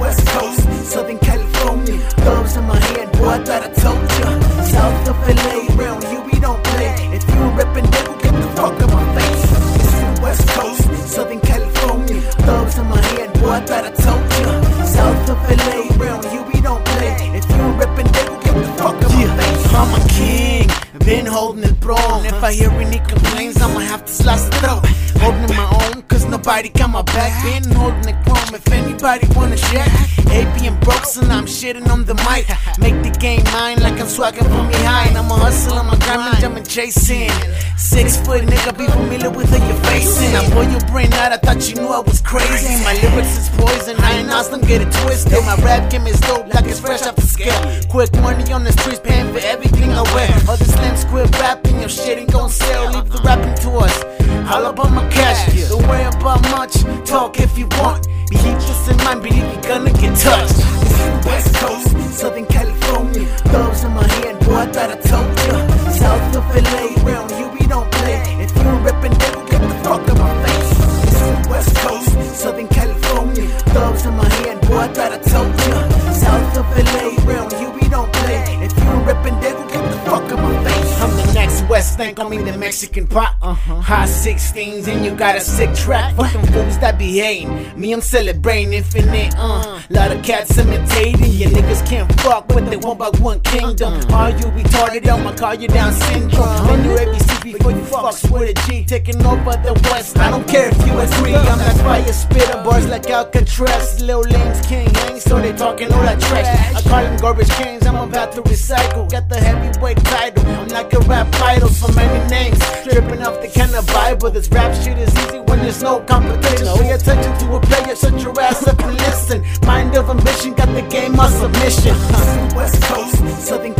West Coast, Southern California. Thumbs in my hand, boy, I I told throne. If I hear any complaints, I'ma have to slice the throat. Holding my own, cause nobody got my back. Been holding it chrome if anybody wanna share. AP and broke, so now I'm shitting on the mic. Make the game mine like I'm swagging from behind. I'm a hustle, I'm a grind, I'm chasing. Six foot nigga, be familiar with who you're facing. I blow your brain out, I thought you knew I was crazy. My lyrics is poison, I ain't them, get it twisted. My rap game is dope, like it's fresh off the scale. Quick money on the streets, paying for everything I wear. All this slims quit rapping, your shit ain't gon' sell. Leave the rapping to us. All up on my cash, don't worry about much. Talk if you want. But keep this in mind, believe you're gonna get touched. Bank, I mean the Mexican pop. Uh-huh. High 16s and you got a sick track. Fuck them fools that be hating. Me, I'm celebrating infinite. Uh, lot of cats imitating. You niggas can't fuck with they one by one kingdom. Are you retarded? I'ma call you down syndrome. Then you ABC before you fucks with a G. Taking over the West. I don't care if you agree. I'm that fire spitter. Bars like Alcatraz. Lil lames can't hang, so they talking all that trash. I call them garbage cans. I'm about to recycle. Got the heavyweight title. I'm like a rap idol for many names. Stripping off the kind of vibe Bible. This rap shit is easy when there's no competition. Pay attention to a player, shut your ass up and listen. Mind of ambition, got the game on submission. West Coast, Southern